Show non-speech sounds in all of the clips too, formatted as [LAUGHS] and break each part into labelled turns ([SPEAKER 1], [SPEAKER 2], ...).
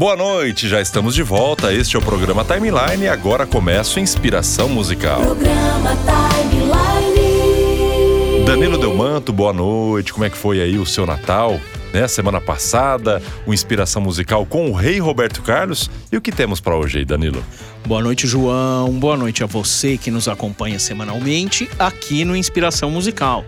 [SPEAKER 1] Boa noite, já estamos de volta. Este é o programa Timeline e agora começa o Inspiração Musical.
[SPEAKER 2] Programa Timeline.
[SPEAKER 1] Danilo Delmanto, boa noite. Como é que foi aí o seu Natal? Né? Semana passada, o Inspiração Musical com o Rei Roberto Carlos. E o que temos para hoje aí, Danilo?
[SPEAKER 3] Boa noite, João. Boa noite a você que nos acompanha semanalmente aqui no Inspiração Musical.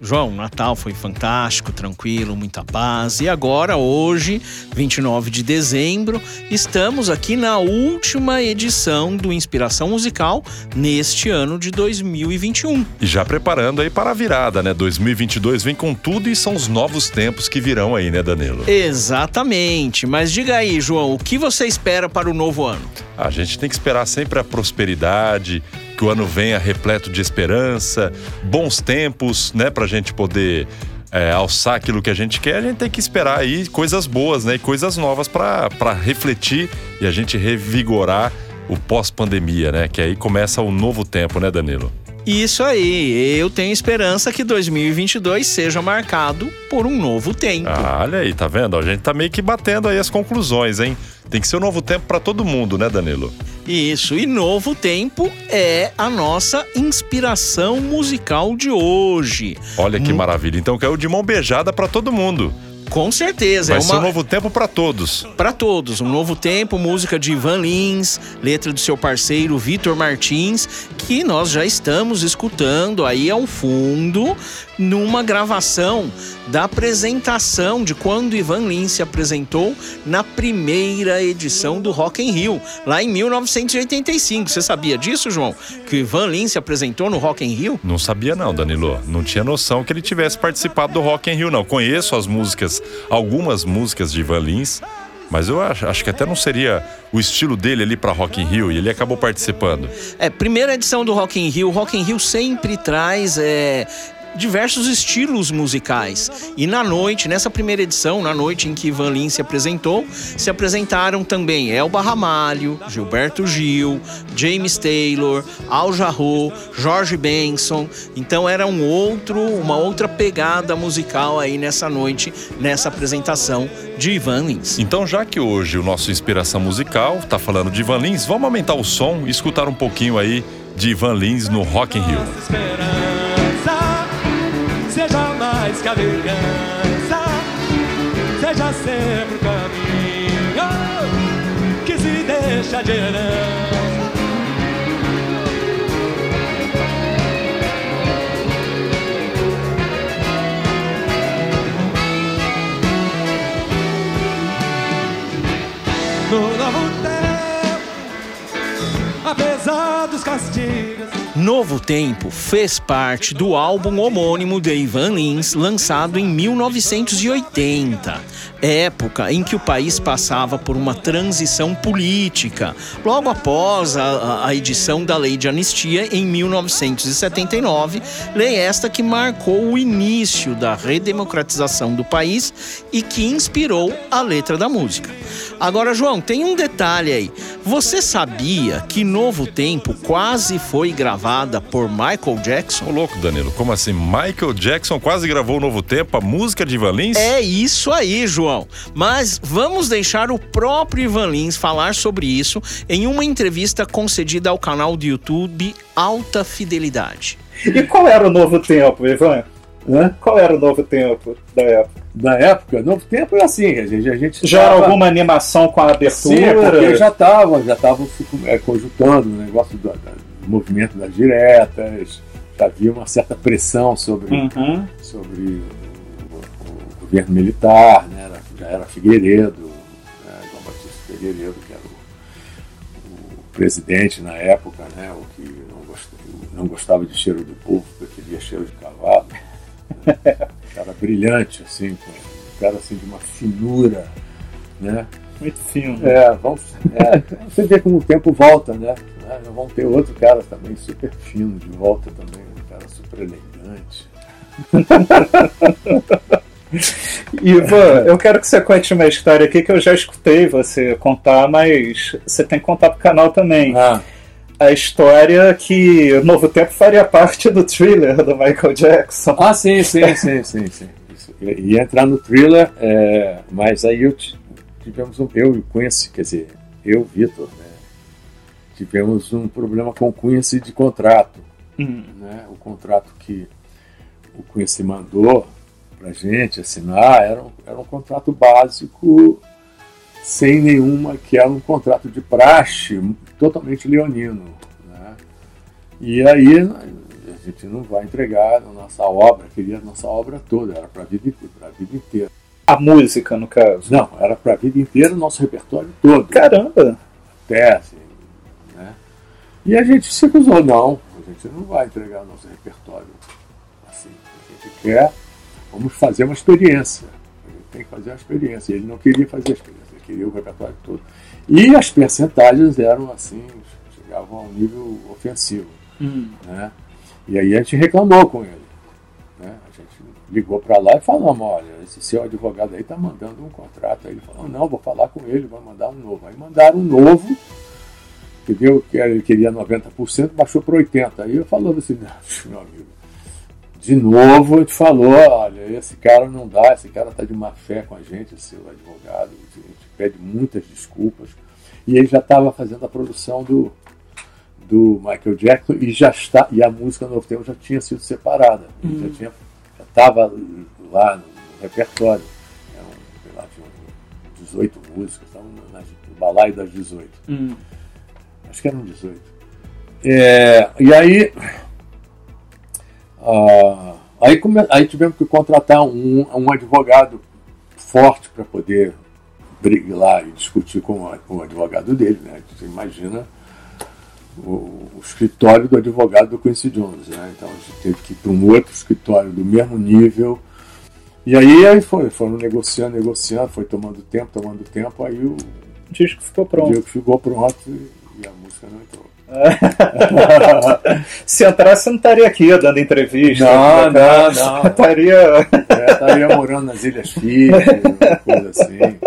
[SPEAKER 3] João, Natal foi fantástico, tranquilo, muita paz. E agora, hoje, 29 de dezembro, estamos aqui na última edição do Inspiração Musical neste ano de 2021.
[SPEAKER 1] E já preparando aí para a virada, né? 2022 vem com tudo e são os novos tempos que virão aí, né, Danilo?
[SPEAKER 3] Exatamente. Mas diga aí, João, o que você espera para o novo ano?
[SPEAKER 1] A gente tem que esperar sempre a prosperidade, que o ano venha repleto de esperança, bons tempos, né, pra gente poder é, alçar aquilo que a gente quer, a gente tem que esperar aí coisas boas, né, e coisas novas para refletir e a gente revigorar o pós-pandemia, né, que aí começa o novo tempo, né, Danilo?
[SPEAKER 3] Isso aí, eu tenho esperança que 2022 seja marcado por um novo tempo.
[SPEAKER 1] Ah, olha aí, tá vendo? A gente tá meio que batendo aí as conclusões, hein? Tem que ser um novo tempo para todo mundo, né, Danilo?
[SPEAKER 3] Isso, e novo tempo é a nossa inspiração musical de hoje.
[SPEAKER 1] Olha que maravilha. Então caiu de mão beijada para todo mundo.
[SPEAKER 3] Com certeza,
[SPEAKER 1] Vai
[SPEAKER 3] é
[SPEAKER 1] ser
[SPEAKER 3] uma
[SPEAKER 1] um novo tempo para todos.
[SPEAKER 3] para todos, um novo tempo, música de Ivan Lins, letra do seu parceiro Vitor Martins, que nós já estamos escutando aí ao fundo numa gravação da apresentação de quando Ivan Lins se apresentou na primeira edição do Rock in Rio, lá em 1985. Você sabia disso, João? Que o Ivan Lins se apresentou no Rock in Rio?
[SPEAKER 1] Não sabia não, Danilo. Não tinha noção que ele tivesse participado do Rock in Rio, não. Conheço as músicas, algumas músicas de Ivan Lins, mas eu acho, acho que até não seria o estilo dele ali para Rock in Rio e ele acabou participando.
[SPEAKER 3] É, primeira edição do Rock in Rio. O Rock in Rio sempre traz é, diversos estilos musicais. E na noite, nessa primeira edição, na noite em que Ivan Lins se apresentou, se apresentaram também Elba Ramalho, Gilberto Gil, James Taylor, Al Jarreau, Jorge Benson. Então era um outro, uma outra pegada musical aí nessa noite, nessa apresentação de Ivan Lins.
[SPEAKER 1] Então, já que hoje o nosso Inspiração Musical tá falando de Ivan Lins, vamos aumentar o som e escutar um pouquinho aí de Ivan Lins no Rock in Rio.
[SPEAKER 4] Que a vingança, seja sempre o caminho que se deixa de herança. No novo tempo, apesar dos castigos.
[SPEAKER 3] Novo Tempo fez parte do álbum homônimo de Ivan Lins, lançado em 1980, época em que o país passava por uma transição política, logo após a, a edição da Lei de Anistia em 1979, lei esta que marcou o início da redemocratização do país e que inspirou a letra da música. Agora, João, tem um detalhe aí. Você sabia que Novo Tempo quase foi gravada por Michael Jackson?
[SPEAKER 1] Ô louco, Danilo, como assim? Michael Jackson quase gravou o Novo Tempo, a música de Ivan Lins?
[SPEAKER 3] É isso aí, João. Mas vamos deixar o próprio Ivan Lins falar sobre isso em uma entrevista concedida ao canal do YouTube Alta Fidelidade.
[SPEAKER 5] E qual era o novo tempo, Ivan? Hã? Qual era o novo tempo da época?
[SPEAKER 6] da época, novo tempo é assim, a gente, a gente
[SPEAKER 5] Já era
[SPEAKER 6] tava-
[SPEAKER 5] alguma animação com a
[SPEAKER 6] Sim,
[SPEAKER 5] abertura?
[SPEAKER 6] porque já estavam já estavam se é, conjuntando o negócio da- do movimento das diretas, havia uma certa pressão sobre,
[SPEAKER 5] Uhum.
[SPEAKER 6] sobre o, o governo militar, né? era- já era Figueiredo, né? João Batista Figueiredo, que era o, o presidente na época, né? o que não gostava, não gostava de cheiro do povo, preferia cheiro de cavalo. [LAUGHS] Né? Cara brilhante, assim, um cara assim, de uma finura, né?
[SPEAKER 5] Muito fino.
[SPEAKER 6] É, vamos, é, você vê como o tempo volta, né? Né? Vamos ter outro cara também super fino de volta também, um cara super elegante. [LAUGHS]
[SPEAKER 5] Ivan, eu quero que você conte uma história aqui que eu já escutei você contar, mas você tem que contar pro canal também.
[SPEAKER 6] Ah,
[SPEAKER 5] A história que o Novo Tempo faria parte do thriller do Michael Jackson.
[SPEAKER 6] ah sim, sim, sim, sim, sim. Ia entrar no thriller, é, mas aí eu ti- tivemos um. Eu e o Quincy, quer dizer, eu, Vitor? Tivemos um problema com o Quincy de contrato.
[SPEAKER 5] Hum.
[SPEAKER 6] Né? O contrato que o Quincy mandou pra gente assinar era um, era um contrato básico sem nenhuma, que era um contrato de praxe totalmente leonino. Né? E aí a gente não vai entregar a nossa obra, queria a nossa obra toda, era para a vida, pra vida inteira.
[SPEAKER 5] A música, no caso.
[SPEAKER 6] Não, era para a vida inteira o nosso repertório todo.
[SPEAKER 5] Caramba!
[SPEAKER 6] Até, assim? E a gente se acusou, não, a gente não vai entregar o nosso repertório assim. A gente quer, vamos fazer uma experiência. A gente tem que fazer uma experiência. Ele não queria fazer a experiência, ele queria o repertório todo. E as percentagens eram assim, chegavam a um nível ofensivo.
[SPEAKER 5] Hum.
[SPEAKER 6] Né? E aí a gente reclamou com ele. Né? A gente ligou para lá e falamos, olha, esse seu advogado aí está mandando um contrato. Aí ele falou, não, vou falar com ele, vai mandar um novo. Aí mandaram um novo, entendeu? Que ele queria 90%, baixou para 80%. Aí eu falando assim, [LAUGHS] meu amigo, de novo a gente falou, olha, esse cara não dá, esse cara está de má fé com a gente, esse seu advogado, a gente pede muitas desculpas. E ele já estava fazendo a produção do, do Michael Jackson e já está e a música Novo Tempo já tinha sido separada,
[SPEAKER 5] Uhum.
[SPEAKER 6] já tinha já estava lá no repertório. Eram, sei lá, tinham 18 músicas, estavam no balaio das 18.
[SPEAKER 5] Hum.
[SPEAKER 6] Acho que eram 18. É, e aí, ah, aí, come- aí tivemos que contratar um, um advogado forte para poder brigar e discutir com o, com o advogado dele. Né? Você imagina o, o escritório do advogado do Quincy Jones. Né? Então a gente teve que ir para um outro escritório do mesmo nível. E aí, aí foi, foram negociando, negociando, foi tomando tempo, tomando tempo, aí o,
[SPEAKER 5] O disco ficou
[SPEAKER 6] o
[SPEAKER 5] pronto.
[SPEAKER 6] Diego ficou pronto e, a música não entrou. [LAUGHS]
[SPEAKER 5] Se entrasse, não estaria aqui dando entrevista.
[SPEAKER 6] Não, não, não. [LAUGHS]
[SPEAKER 5] Estaria.
[SPEAKER 6] É, estaria morando nas Ilhas Fiji, coisa assim.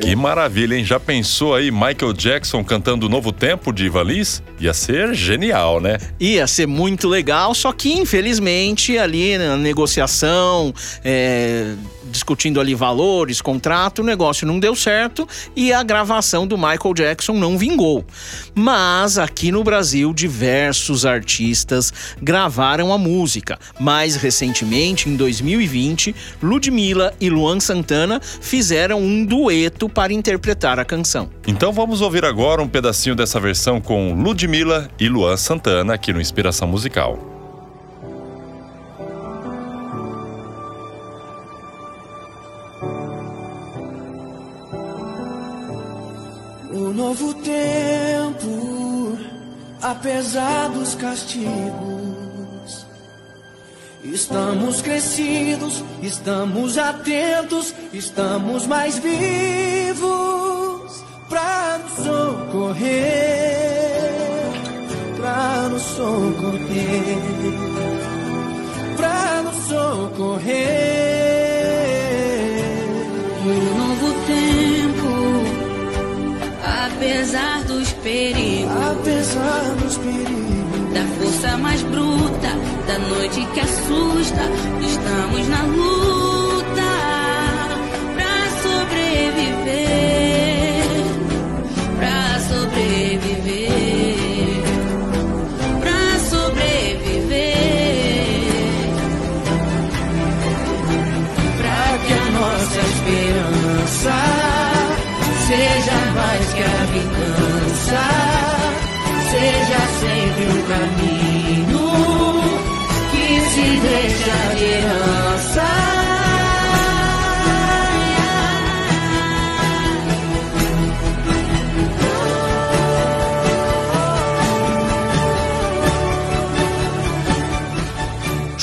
[SPEAKER 1] Que maravilha, hein? Já pensou aí Michael Jackson cantando o Novo Tempo de Ivan Lins? Ia ser genial, né?
[SPEAKER 3] Ia ser muito legal, só que infelizmente ali na negociação, é, discutindo ali valores, contrato, o negócio não deu certo e a gravação do Michael Jackson não vingou. Mas aqui no Brasil, diversos artistas gravaram a música. Mais recentemente, em 2020, Ludmilla e Luan Santana fizeram um dueto para interpretar a canção.
[SPEAKER 1] Então vamos ouvir agora um pedacinho dessa versão com Ludmilla e Luan Santana aqui no Inspiração Musical.
[SPEAKER 2] Apesar dos castigos, estamos crescidos, estamos atentos, estamos mais vivos pra nos socorrer, pra nos socorrer, pra nos socorrer.
[SPEAKER 7] Um novo tempo, apesar dos perigos,
[SPEAKER 2] Apesar dos
[SPEAKER 7] força mais bruta, da noite que assusta, estamos na luta pra sobreviver, pra sobreviver, pra sobreviver.
[SPEAKER 2] Pra que a nossa esperança seja mais que a vingança, seja sempre um caminho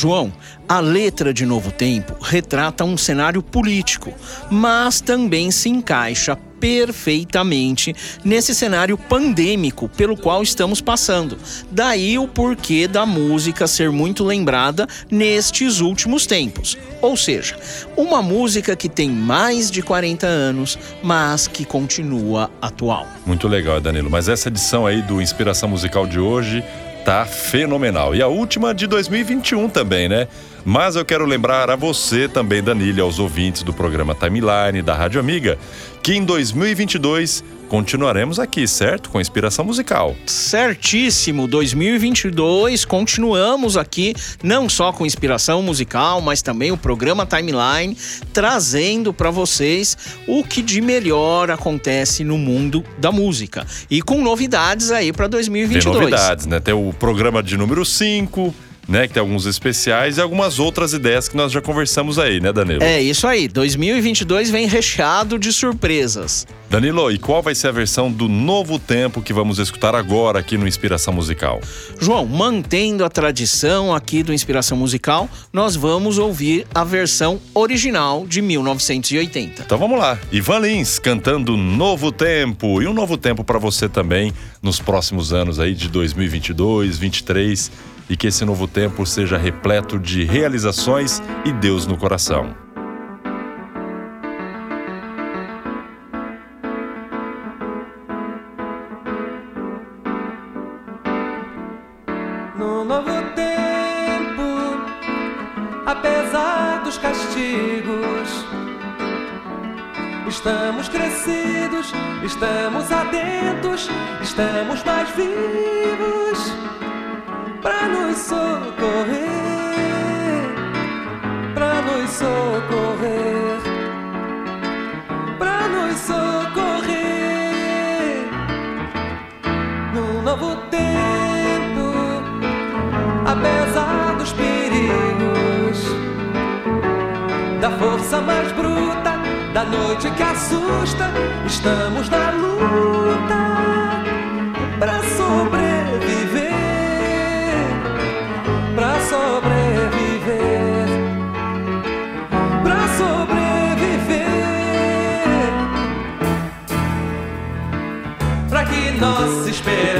[SPEAKER 3] João, a letra de Novo Tempo retrata um cenário político, mas também se encaixa perfeitamente nesse cenário pandêmico pelo qual estamos passando. Daí o porquê da música ser muito lembrada nestes últimos tempos. Ou seja, uma música que tem mais de 40 anos, mas que continua atual.
[SPEAKER 1] Muito legal, Danilo. Mas essa edição aí do Inspiração Musical de hoje tá fenomenal. E a última de 2021 também, né? Mas eu quero lembrar a você também, Danilo, aos ouvintes do programa Timeline da Rádio Amiga, que em 2022 continuaremos aqui, certo? Com inspiração musical.
[SPEAKER 3] Certíssimo, 2022 continuamos aqui não só com inspiração musical, mas também o programa Timeline trazendo para vocês o que de melhor acontece no mundo da música e com novidades aí para 2022.
[SPEAKER 1] Tem novidades, né? Tem o programa de número 5, né? Que tem alguns especiais e algumas outras ideias que nós já conversamos aí, né, Danilo?
[SPEAKER 3] É isso aí, 2022 vem recheado de surpresas.
[SPEAKER 1] Danilo, e qual vai ser a versão do novo tempo que vamos escutar agora aqui no Inspiração Musical?
[SPEAKER 3] João, mantendo a tradição aqui do Inspiração Musical, nós vamos ouvir a versão original de 1980.
[SPEAKER 1] Então vamos lá. Ivan Lins cantando Novo Tempo e um novo tempo para você também nos próximos anos aí de 2022, 23 e que esse novo tempo seja repleto de realizações e Deus no coração.
[SPEAKER 4] Estamos crescidos, estamos atentos, estamos mais vivos para nos socorrer, para nos socorrer, para nos socorrer. No novo tempo, apesar dos perigos, da força mais bruta, da noite que assusta, estamos na luta para sobreviver, para sobreviver, para sobreviver, para que nossa esperança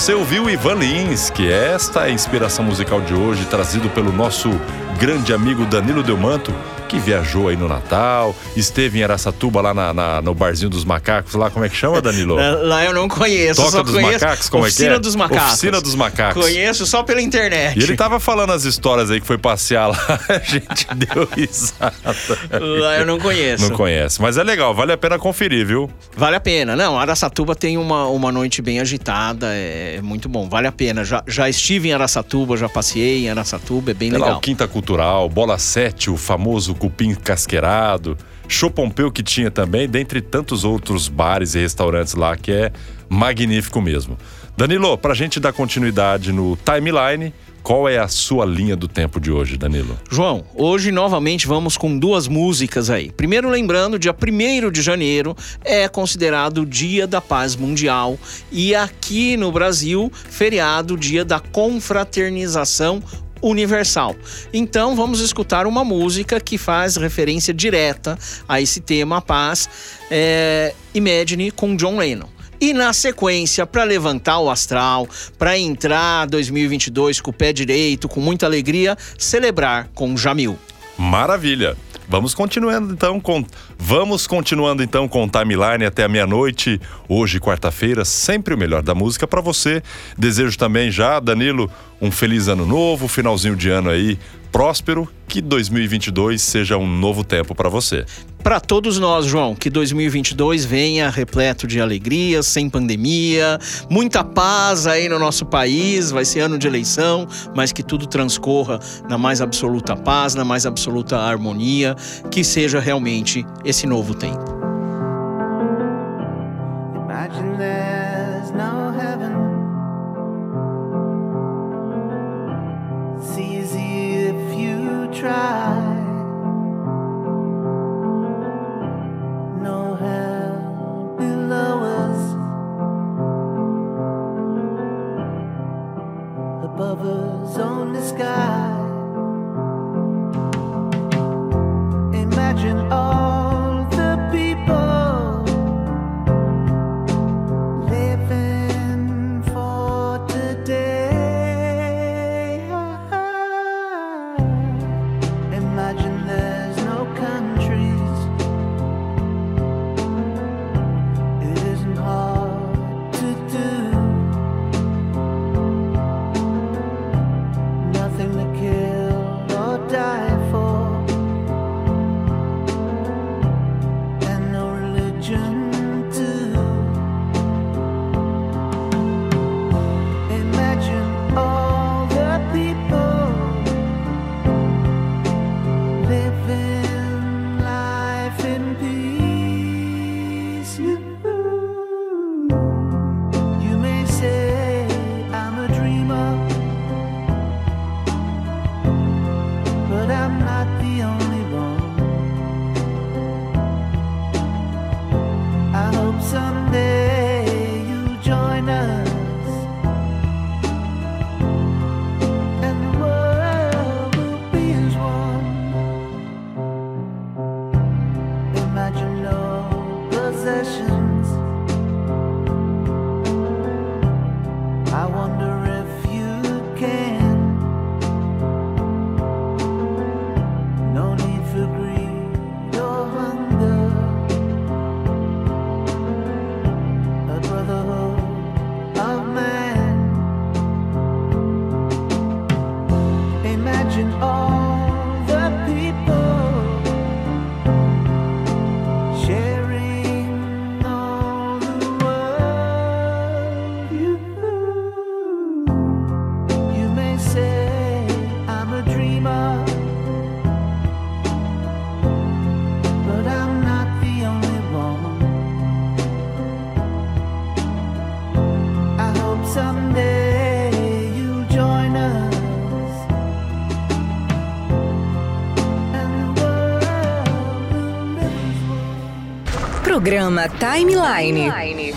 [SPEAKER 1] Você ouviu Ivan Lins, que é esta a inspiração musical de hoje, trazido pelo nosso grande amigo Danilo Delmanto, que viajou aí no Natal, esteve em Araçatuba lá na- na- no barzinho dos macacos, lá como é que chama, Danilo?
[SPEAKER 3] Lá- [LAUGHS] Lá eu não conheço,
[SPEAKER 1] Toca
[SPEAKER 3] só
[SPEAKER 1] dos
[SPEAKER 3] conheço
[SPEAKER 1] macacos, como é que
[SPEAKER 3] Oficina
[SPEAKER 1] é?
[SPEAKER 3] dos Macacos.
[SPEAKER 1] Oficina dos Macacos.
[SPEAKER 3] Conheço só pela internet.
[SPEAKER 1] E ele tava falando as histórias aí que foi passear lá, [LAUGHS] a gente deu risada.
[SPEAKER 3] Lá eu não conheço.
[SPEAKER 1] Não conhece, mas é legal, vale a pena conferir, viu?
[SPEAKER 3] Vale a pena. Não, Araçatuba tem uma, uma noite bem agitada, é muito bom, vale a pena. Já, já estive em Araçatuba, já passei em Araçatuba, é bem
[SPEAKER 1] lá
[SPEAKER 3] legal.
[SPEAKER 1] o Quinta Bola 7, o famoso cupim casqueirado, Chopompeu que tinha também, dentre tantos outros bares e restaurantes lá, que é magnífico mesmo. Danilo, pra gente dar continuidade no timeline, qual é a sua linha do tempo de hoje, Danilo?
[SPEAKER 3] João, hoje novamente vamos com duas músicas aí. Primeiro, lembrando, dia 1 de janeiro é considerado Dia da Paz Mundial e aqui no Brasil, feriado, Dia da Confraternização Universal. Então, vamos escutar uma música que faz referência direta a esse tema, a paz, é Imagine com John Lennon. E na sequência, para levantar o astral, para entrar 2022 com o pé direito, com muita alegria, celebrar com Jamil.
[SPEAKER 1] Maravilha. Vamos continuando então com vamos continuando então com timeline até a meia-noite. Hoje, quarta-feira, sempre o melhor da música para você. Desejo também já, Danilo, um feliz ano novo, finalzinho de ano aí próspero, que 2022 seja um novo tempo para você.
[SPEAKER 3] Para todos nós, João, que 2022 venha repleto de alegria, sem pandemia, muita paz aí no nosso país. Vai ser ano de eleição, mas que tudo transcorra na mais absoluta paz, na mais absoluta harmonia, que seja realmente esse novo tempo.
[SPEAKER 8] Imagine there's you
[SPEAKER 9] Programa Timeline.
[SPEAKER 8] celebrar.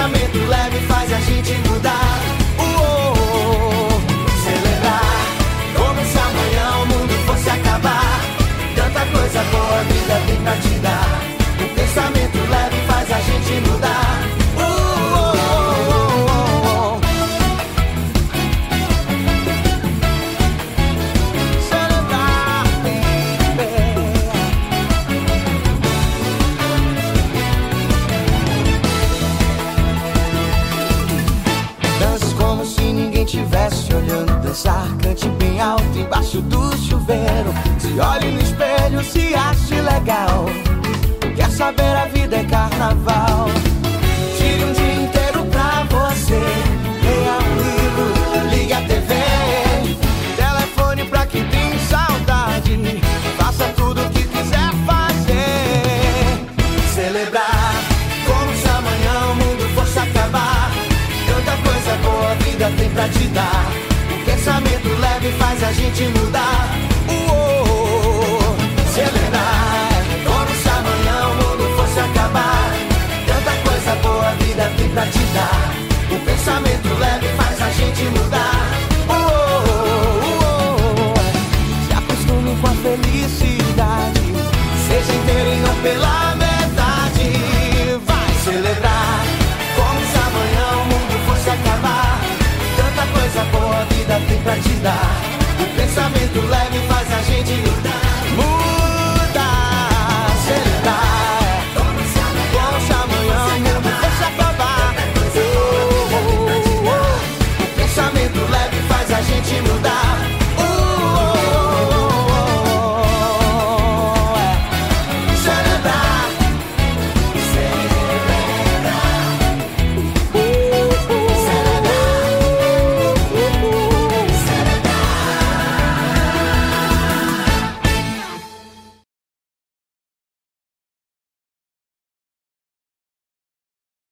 [SPEAKER 2] pensamento leve te mudar. Uou, uou, como se é amanhã o mundo fosse acabar. Tanta coisa boa a vida tem pra te dar. O pensamento leve faz a gente mudar. Uou, se acostume com a felicidade, seja inteiro e não pela metade. Vai celebrar como se amanhã o mundo fosse acabar. Tanta coisa boa a vida tem pra te dar pensamento leve faz a gente lutar.